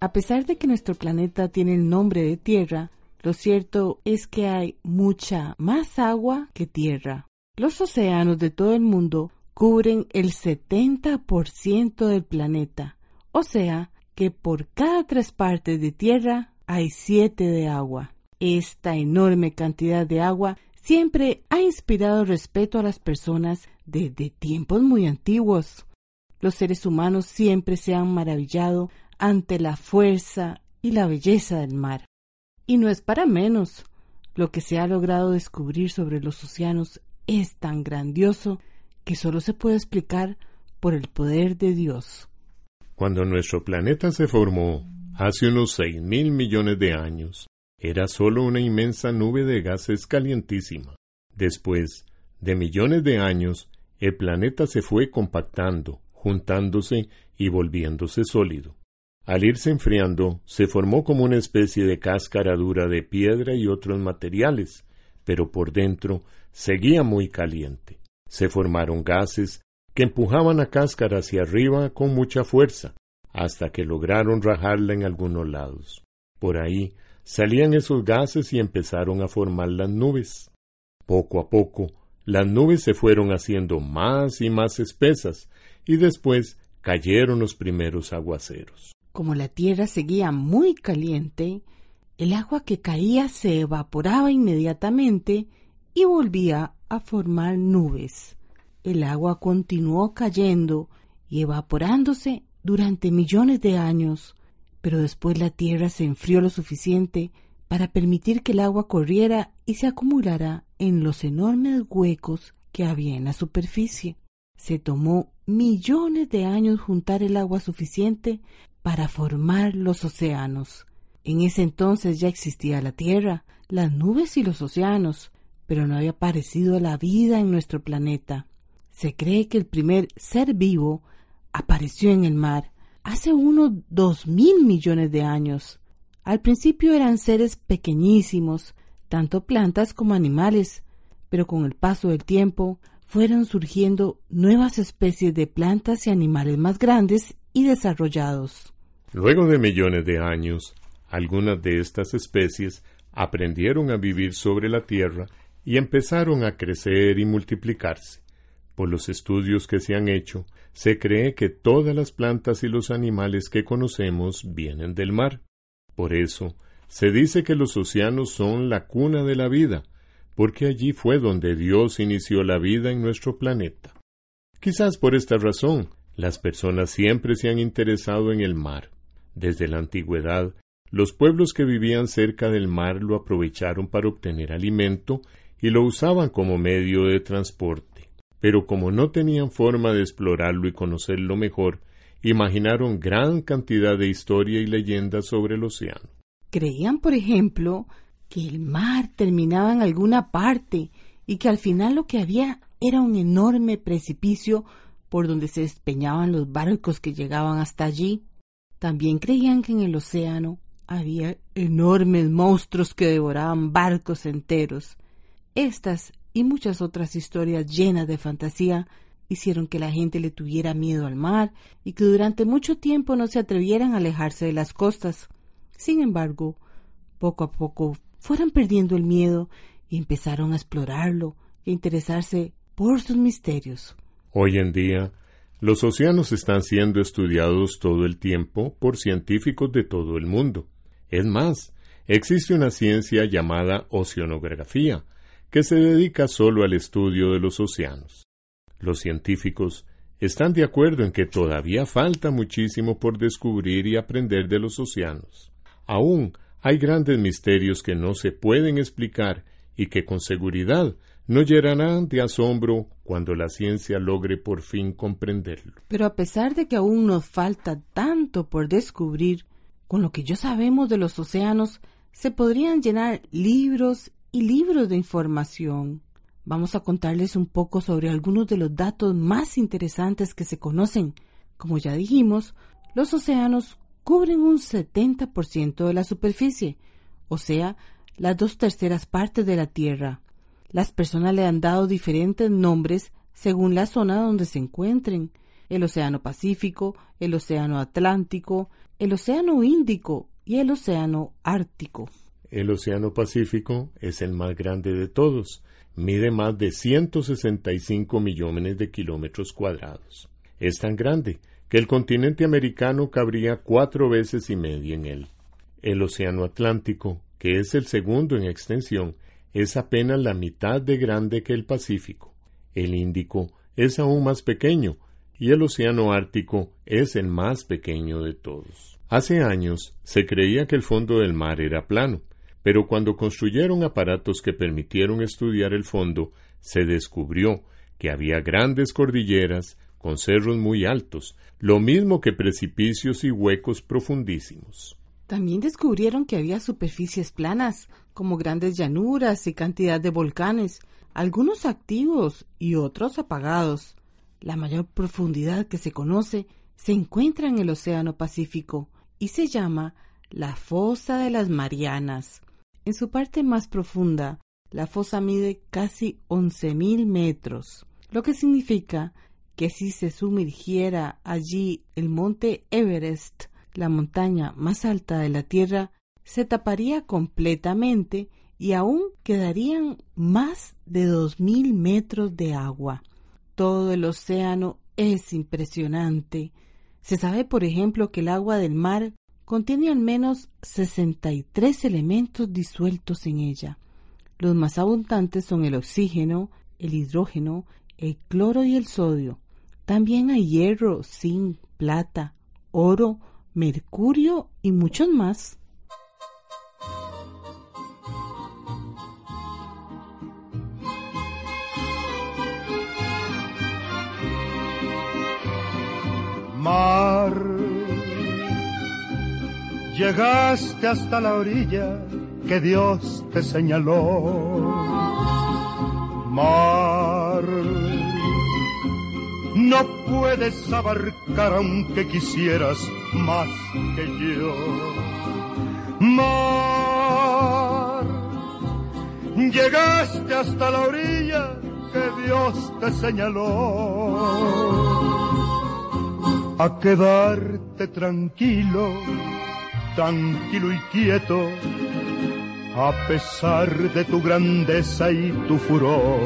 a pesar de que nuestro planeta tiene el nombre de Tierra, lo cierto es que hay mucha más agua que tierra. Los océanos de todo el mundo cubren el 70% del planeta, o sea que por cada tres partes de tierra hay siete de agua. Esta enorme cantidad de agua siempre ha inspirado respeto a las personas desde tiempos muy antiguos. Los seres humanos siempre se han maravillado ante la fuerza y la belleza del mar. Y no es para menos. Lo que se ha logrado descubrir sobre los océanos es tan grandioso que solo se puede explicar por el poder de Dios. Cuando nuestro planeta se formó, hace unos seis mil millones de años, era solo una inmensa nube de gases calientísima. Después de millones de años, el planeta se fue compactando, juntándose y volviéndose sólido. Al irse enfriando, se formó como una especie de cáscara dura de piedra y otros materiales, pero por dentro seguía muy caliente. Se formaron gases que empujaban la cáscara hacia arriba con mucha fuerza, hasta que lograron rajarla en algunos lados. Por ahí salían esos gases y empezaron a formar las nubes. Poco a poco, las nubes se fueron haciendo más y más espesas, y después cayeron los primeros aguaceros. Como la tierra seguía muy caliente, el agua que caía se evaporaba inmediatamente y volvía a formar nubes. El agua continuó cayendo y evaporándose durante millones de años, pero después la tierra se enfrió lo suficiente para permitir que el agua corriera y se acumulara en los enormes huecos que había en la superficie. Se tomó millones de años juntar el agua suficiente para formar los océanos. En ese entonces ya existía la Tierra, las nubes y los océanos, pero no había aparecido la vida en nuestro planeta. Se cree que el primer ser vivo apareció en el mar hace unos dos mil millones de años. Al principio eran seres pequeñísimos, tanto plantas como animales, pero con el paso del tiempo fueron surgiendo nuevas especies de plantas y animales más grandes y desarrollados. Luego de millones de años, algunas de estas especies aprendieron a vivir sobre la Tierra y empezaron a crecer y multiplicarse. Por los estudios que se han hecho, se cree que todas las plantas y los animales que conocemos vienen del mar. Por eso, se dice que los océanos son la cuna de la vida, porque allí fue donde Dios inició la vida en nuestro planeta. Quizás por esta razón, las personas siempre se han interesado en el mar. Desde la antigüedad, los pueblos que vivían cerca del mar lo aprovecharon para obtener alimento y lo usaban como medio de transporte. Pero como no tenían forma de explorarlo y conocerlo mejor, imaginaron gran cantidad de historia y leyendas sobre el océano. Creían, por ejemplo, que el mar terminaba en alguna parte y que al final lo que había era un enorme precipicio por donde se despeñaban los barcos que llegaban hasta allí. También creían que en el océano había enormes monstruos que devoraban barcos enteros. Estas y muchas otras historias llenas de fantasía hicieron que la gente le tuviera miedo al mar y que durante mucho tiempo no se atrevieran a alejarse de las costas. Sin embargo, poco a poco fueron perdiendo el miedo y empezaron a explorarlo a interesarse por sus misterios. Hoy en día, los océanos están siendo estudiados todo el tiempo por científicos de todo el mundo. Es más, existe una ciencia llamada oceanografía, que se dedica solo al estudio de los océanos. Los científicos están de acuerdo en que todavía falta muchísimo por descubrir y aprender de los océanos. Aún hay grandes misterios que no se pueden explicar y que con seguridad no llenarán de asombro cuando la ciencia logre por fin comprenderlo. Pero a pesar de que aún nos falta tanto por descubrir, con lo que yo sabemos de los océanos, se podrían llenar libros y libros de información. Vamos a contarles un poco sobre algunos de los datos más interesantes que se conocen. Como ya dijimos, los océanos cubren un 70% de la superficie, o sea, las dos terceras partes de la Tierra. Las personas le han dado diferentes nombres según la zona donde se encuentren. El Océano Pacífico, el Océano Atlántico, el Océano Índico y el Océano Ártico. El Océano Pacífico es el más grande de todos. Mide más de 165 millones de kilómetros cuadrados. Es tan grande que el continente americano cabría cuatro veces y media en él. El Océano Atlántico, que es el segundo en extensión, es apenas la mitad de grande que el Pacífico. El Índico es aún más pequeño y el Océano Ártico es el más pequeño de todos. Hace años se creía que el fondo del mar era plano, pero cuando construyeron aparatos que permitieron estudiar el fondo, se descubrió que había grandes cordilleras con cerros muy altos, lo mismo que precipicios y huecos profundísimos. También descubrieron que había superficies planas, como grandes llanuras y cantidad de volcanes, algunos activos y otros apagados. La mayor profundidad que se conoce se encuentra en el Océano Pacífico y se llama la Fosa de las Marianas. En su parte más profunda, la fosa mide casi 11.000 metros, lo que significa que si se sumergiera allí el monte Everest, la montaña más alta de la Tierra, se taparía completamente y aún quedarían más de 2.000 metros de agua. Todo el océano es impresionante. Se sabe, por ejemplo, que el agua del mar contiene al menos 63 elementos disueltos en ella. Los más abundantes son el oxígeno, el hidrógeno, el cloro y el sodio. También hay hierro, zinc, plata, oro, mercurio y muchos más. Mar, llegaste hasta la orilla que Dios te señaló. Mar, no puedes abarcar aunque quisieras más que yo. Mar, llegaste hasta la orilla que Dios te señaló. A quedarte tranquilo, tranquilo y quieto, a pesar de tu grandeza y tu furor.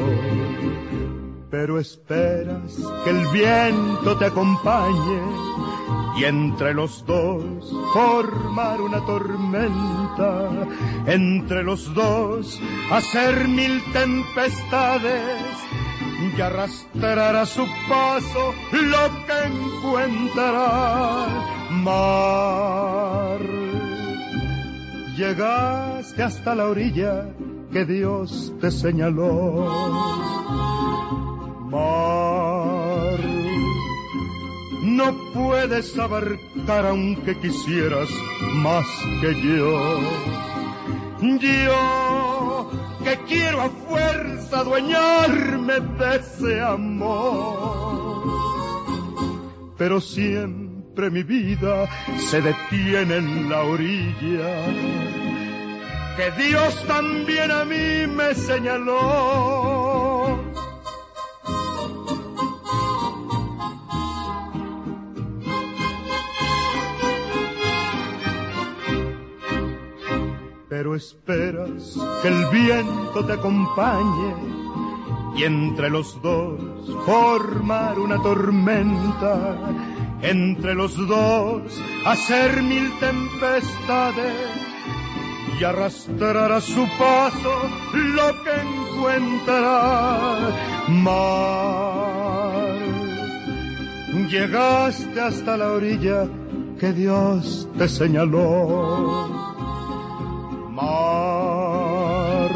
Pero esperas que el viento te acompañe y entre los dos formar una tormenta, entre los dos hacer mil tempestades y arrastrar a su paso lo que encuentra Mar, llegaste hasta la orilla que Dios te señaló. Mar, no puedes abarcar aunque quisieras más que yo. Yo que quiero a fuerza adueñarme de ese amor. Pero siempre mi vida se detiene en la orilla que Dios también a mí me señaló. Pero esperas que el viento te acompañe y entre los dos formar una tormenta, entre los dos hacer mil tempestades y arrastrar a su paso lo que encuentra. Mar, llegaste hasta la orilla que Dios te señaló. Mar,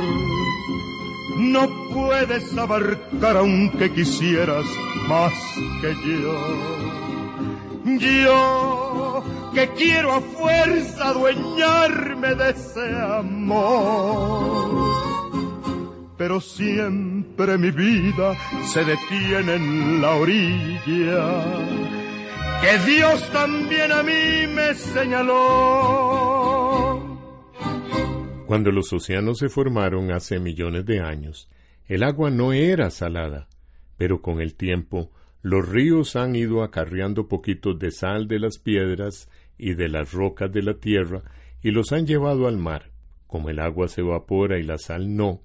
no puedes abarcar aunque quisieras más que yo. Yo que quiero a fuerza adueñarme de ese amor. Pero siempre mi vida se detiene en la orilla que Dios también a mí me señaló. Cuando los océanos se formaron hace millones de años, el agua no era salada, pero con el tiempo los ríos han ido acarreando poquitos de sal de las piedras y de las rocas de la tierra y los han llevado al mar. Como el agua se evapora y la sal no,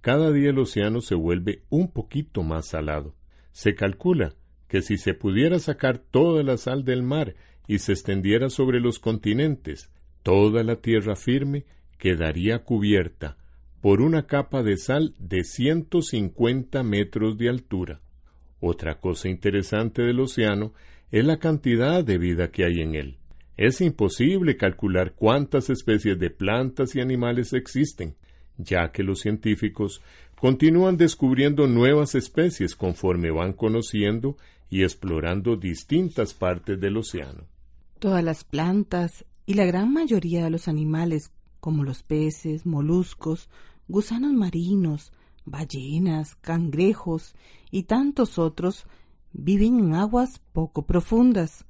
cada día el océano se vuelve un poquito más salado. Se calcula que si se pudiera sacar toda la sal del mar y se extendiera sobre los continentes, toda la tierra firme quedaría cubierta por una capa de sal de 150 metros de altura. Otra cosa interesante del océano es la cantidad de vida que hay en él. Es imposible calcular cuántas especies de plantas y animales existen, ya que los científicos continúan descubriendo nuevas especies conforme van conociendo y explorando distintas partes del océano. Todas las plantas y la gran mayoría de los animales, como los peces, moluscos, gusanos marinos, ballenas, cangrejos y tantos otros, viven en aguas poco profundas.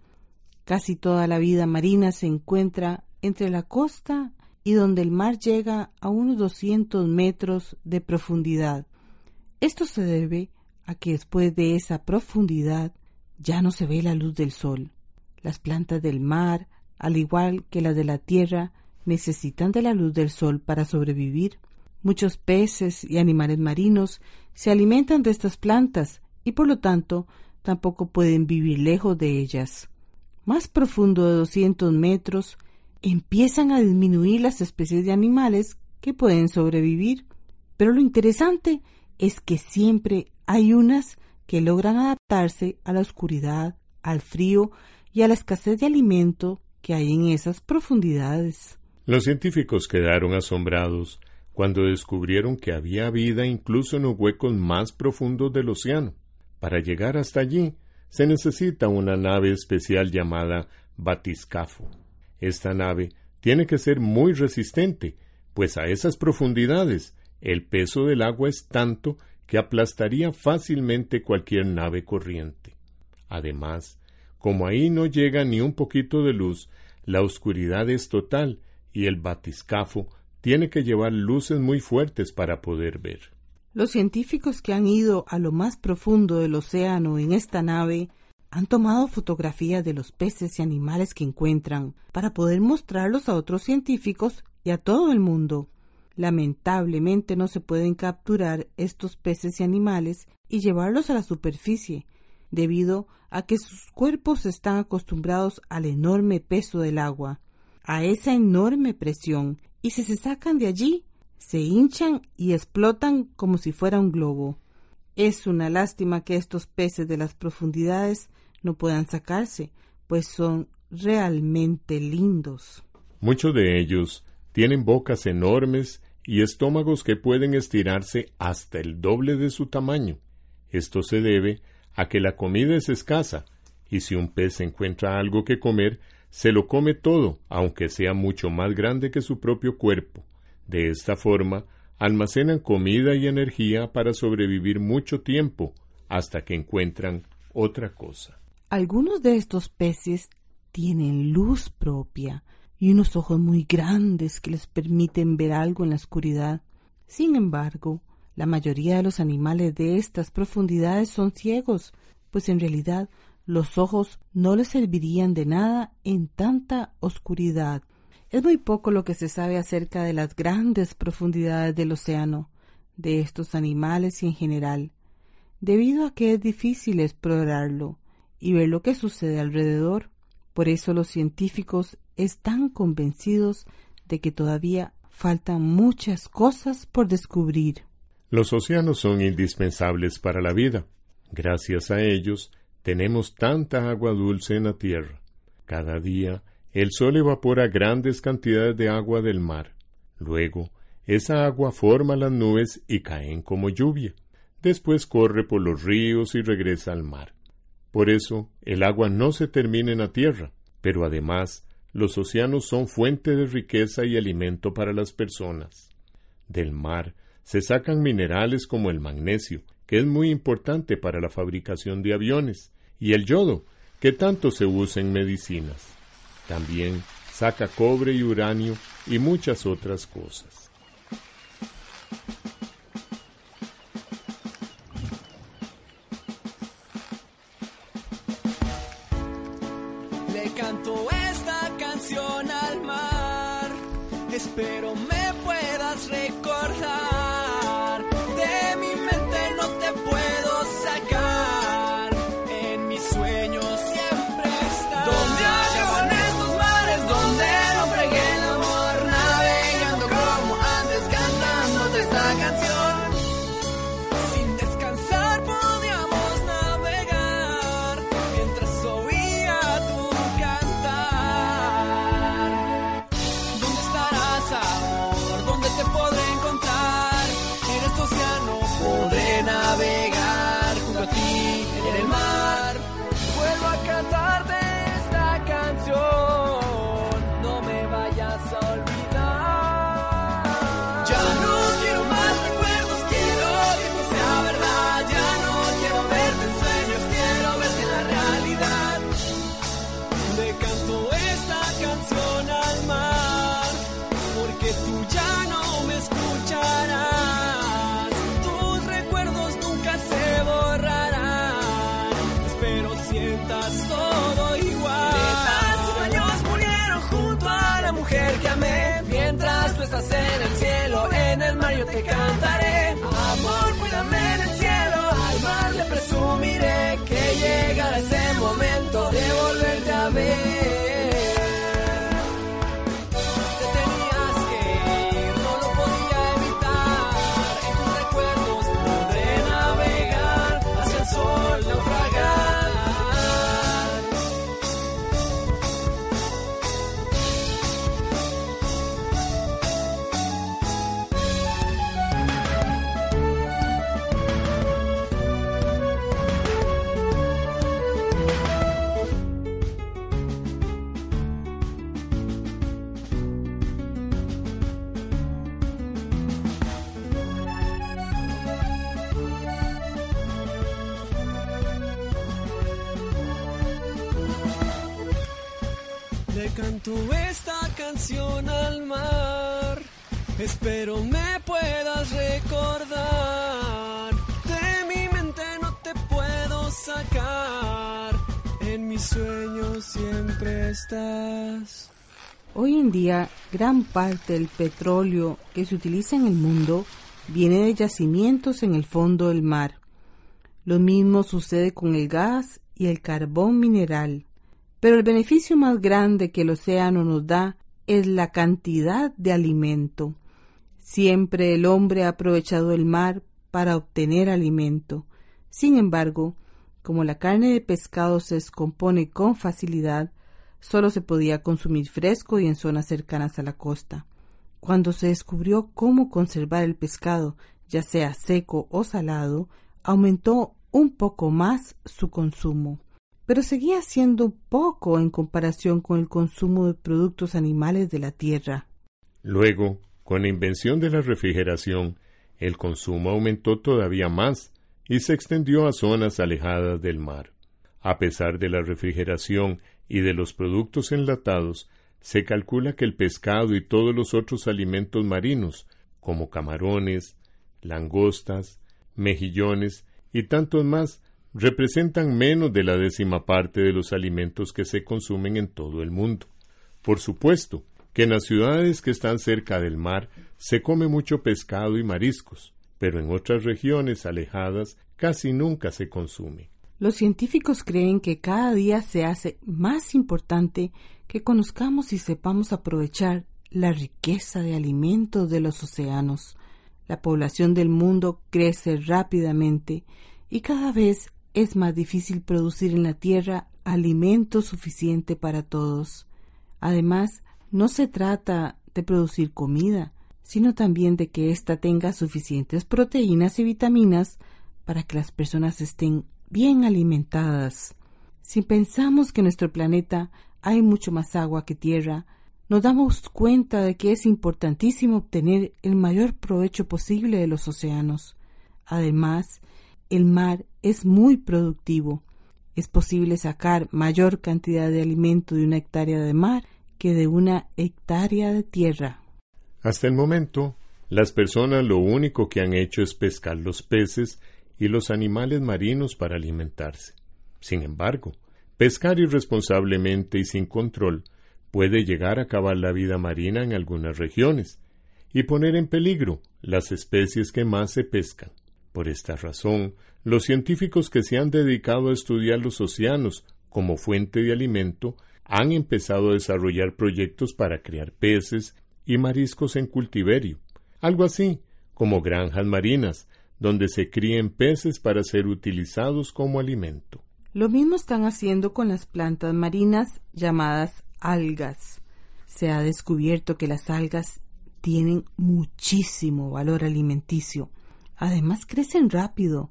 Casi toda la vida marina se encuentra entre la costa y donde el mar llega a unos 200 metros de profundidad. Esto se debe a que después de esa profundidad ya no se ve la luz del sol. Las plantas del mar, al igual que las de la tierra, necesitan de la luz del sol para sobrevivir. Muchos peces y animales marinos se alimentan de estas plantas y por lo tanto tampoco pueden vivir lejos de ellas más profundo de 200 metros, empiezan a disminuir las especies de animales que pueden sobrevivir. Pero lo interesante es que siempre hay unas que logran adaptarse a la oscuridad, al frío y a la escasez de alimento que hay en esas profundidades. Los científicos quedaron asombrados cuando descubrieron que había vida incluso en los huecos más profundos del océano. Para llegar hasta allí, se necesita una nave especial llamada batiscafo. Esta nave tiene que ser muy resistente, pues a esas profundidades el peso del agua es tanto que aplastaría fácilmente cualquier nave corriente. Además, como ahí no llega ni un poquito de luz, la oscuridad es total y el batiscafo tiene que llevar luces muy fuertes para poder ver. Los científicos que han ido a lo más profundo del océano en esta nave han tomado fotografías de los peces y animales que encuentran para poder mostrarlos a otros científicos y a todo el mundo. Lamentablemente no se pueden capturar estos peces y animales y llevarlos a la superficie, debido a que sus cuerpos están acostumbrados al enorme peso del agua, a esa enorme presión, y si se sacan de allí, se hinchan y explotan como si fuera un globo. Es una lástima que estos peces de las profundidades no puedan sacarse, pues son realmente lindos. Muchos de ellos tienen bocas enormes y estómagos que pueden estirarse hasta el doble de su tamaño. Esto se debe a que la comida es escasa, y si un pez encuentra algo que comer, se lo come todo, aunque sea mucho más grande que su propio cuerpo. De esta forma, almacenan comida y energía para sobrevivir mucho tiempo, hasta que encuentran otra cosa. Algunos de estos peces tienen luz propia y unos ojos muy grandes que les permiten ver algo en la oscuridad. Sin embargo, la mayoría de los animales de estas profundidades son ciegos, pues en realidad los ojos no les servirían de nada en tanta oscuridad. Es muy poco lo que se sabe acerca de las grandes profundidades del océano, de estos animales y en general, debido a que es difícil explorarlo y ver lo que sucede alrededor. Por eso los científicos están convencidos de que todavía faltan muchas cosas por descubrir. Los océanos son indispensables para la vida. Gracias a ellos tenemos tanta agua dulce en la tierra. Cada día el sol evapora grandes cantidades de agua del mar. Luego, esa agua forma las nubes y caen como lluvia. Después corre por los ríos y regresa al mar. Por eso, el agua no se termina en la tierra, pero además, los océanos son fuente de riqueza y alimento para las personas. Del mar se sacan minerales como el magnesio, que es muy importante para la fabricación de aviones, y el yodo, que tanto se usa en medicinas. También saca cobre y uranio y muchas otras cosas. Te cantaré. Amor, canto esta canción al mar. Espero me puedas recordar. De mi mente no te puedo sacar. En mis sueños siempre estás. Hoy en día, gran parte del petróleo que se utiliza en el mundo viene de yacimientos en el fondo del mar. Lo mismo sucede con el gas y el carbón mineral. Pero el beneficio más grande que el océano nos da es la cantidad de alimento. Siempre el hombre ha aprovechado el mar para obtener alimento. Sin embargo, como la carne de pescado se descompone con facilidad, solo se podía consumir fresco y en zonas cercanas a la costa. Cuando se descubrió cómo conservar el pescado, ya sea seco o salado, aumentó un poco más su consumo, pero seguía siendo poco en comparación con el consumo de productos animales de la tierra. Luego, con la invención de la refrigeración, el consumo aumentó todavía más y se extendió a zonas alejadas del mar. A pesar de la refrigeración y de los productos enlatados, se calcula que el pescado y todos los otros alimentos marinos, como camarones, langostas, mejillones y tantos más, representan menos de la décima parte de los alimentos que se consumen en todo el mundo. Por supuesto que en las ciudades que están cerca del mar se come mucho pescado y mariscos, pero en otras regiones alejadas casi nunca se consume. Los científicos creen que cada día se hace más importante que conozcamos y sepamos aprovechar la riqueza de alimentos de los océanos. La población del mundo crece rápidamente y cada vez es más difícil producir en la Tierra alimento suficiente para todos. Además, no se trata de producir comida, sino también de que ésta tenga suficientes proteínas y vitaminas para que las personas estén bien alimentadas. Si pensamos que en nuestro planeta hay mucho más agua que tierra, nos damos cuenta de que es importantísimo obtener el mayor provecho posible de los océanos. Además, el mar es muy productivo. Es posible sacar mayor cantidad de alimento de una hectárea de mar que de una hectárea de tierra. Hasta el momento, las personas lo único que han hecho es pescar los peces y los animales marinos para alimentarse. Sin embargo, pescar irresponsablemente y sin control puede llegar a acabar la vida marina en algunas regiones y poner en peligro las especies que más se pescan. Por esta razón, los científicos que se han dedicado a estudiar los océanos como fuente de alimento han empezado a desarrollar proyectos para criar peces y mariscos en cultiverio, algo así como granjas marinas, donde se críen peces para ser utilizados como alimento. Lo mismo están haciendo con las plantas marinas llamadas algas. Se ha descubierto que las algas tienen muchísimo valor alimenticio. Además crecen rápido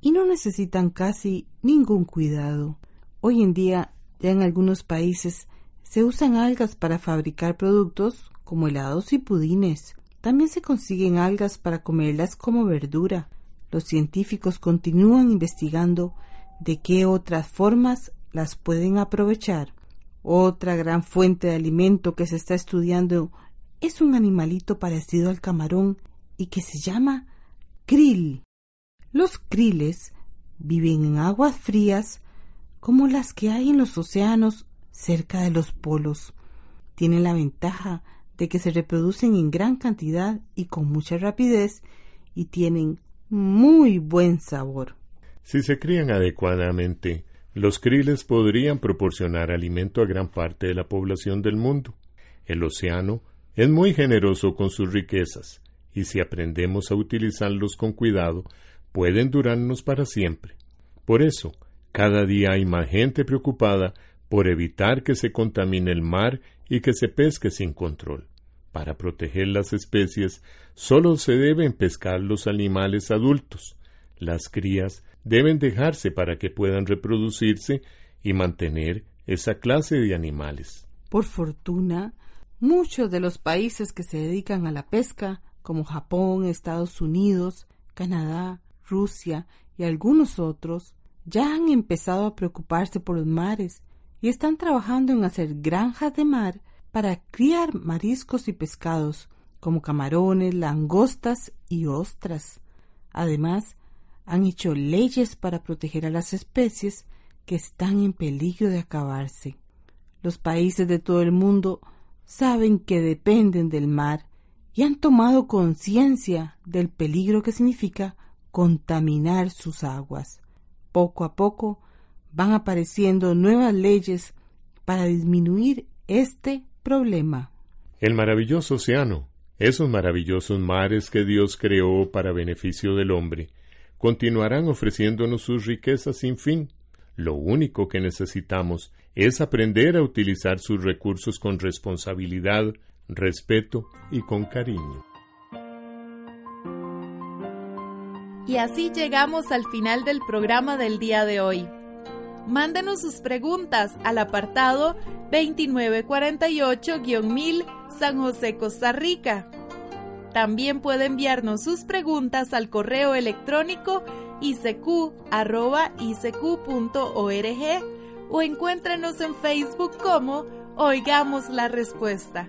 y no necesitan casi ningún cuidado. Hoy en día ya en algunos países se usan algas para fabricar productos como helados y pudines. También se consiguen algas para comerlas como verdura. Los científicos continúan investigando de qué otras formas las pueden aprovechar. Otra gran fuente de alimento que se está estudiando es un animalito parecido al camarón y que se llama krill. Los kriles viven en aguas frías como las que hay en los océanos cerca de los polos. Tienen la ventaja de que se reproducen en gran cantidad y con mucha rapidez y tienen muy buen sabor. Si se crían adecuadamente, los kriles podrían proporcionar alimento a gran parte de la población del mundo. El océano es muy generoso con sus riquezas, y si aprendemos a utilizarlos con cuidado, pueden durarnos para siempre. Por eso, cada día hay más gente preocupada por evitar que se contamine el mar y que se pesque sin control. Para proteger las especies, solo se deben pescar los animales adultos. Las crías deben dejarse para que puedan reproducirse y mantener esa clase de animales. Por fortuna, muchos de los países que se dedican a la pesca, como Japón, Estados Unidos, Canadá, Rusia y algunos otros, ya han empezado a preocuparse por los mares y están trabajando en hacer granjas de mar para criar mariscos y pescados, como camarones, langostas y ostras. Además, han hecho leyes para proteger a las especies que están en peligro de acabarse. Los países de todo el mundo saben que dependen del mar y han tomado conciencia del peligro que significa contaminar sus aguas. Poco a poco van apareciendo nuevas leyes para disminuir este problema. El maravilloso océano, esos maravillosos mares que Dios creó para beneficio del hombre, continuarán ofreciéndonos sus riquezas sin fin. Lo único que necesitamos es aprender a utilizar sus recursos con responsabilidad, respeto y con cariño. Y así llegamos al final del programa del día de hoy. Mándenos sus preguntas al apartado 2948-1000 San José, Costa Rica. También puede enviarnos sus preguntas al correo electrónico icq.org o encuéntrenos en Facebook como Oigamos la Respuesta.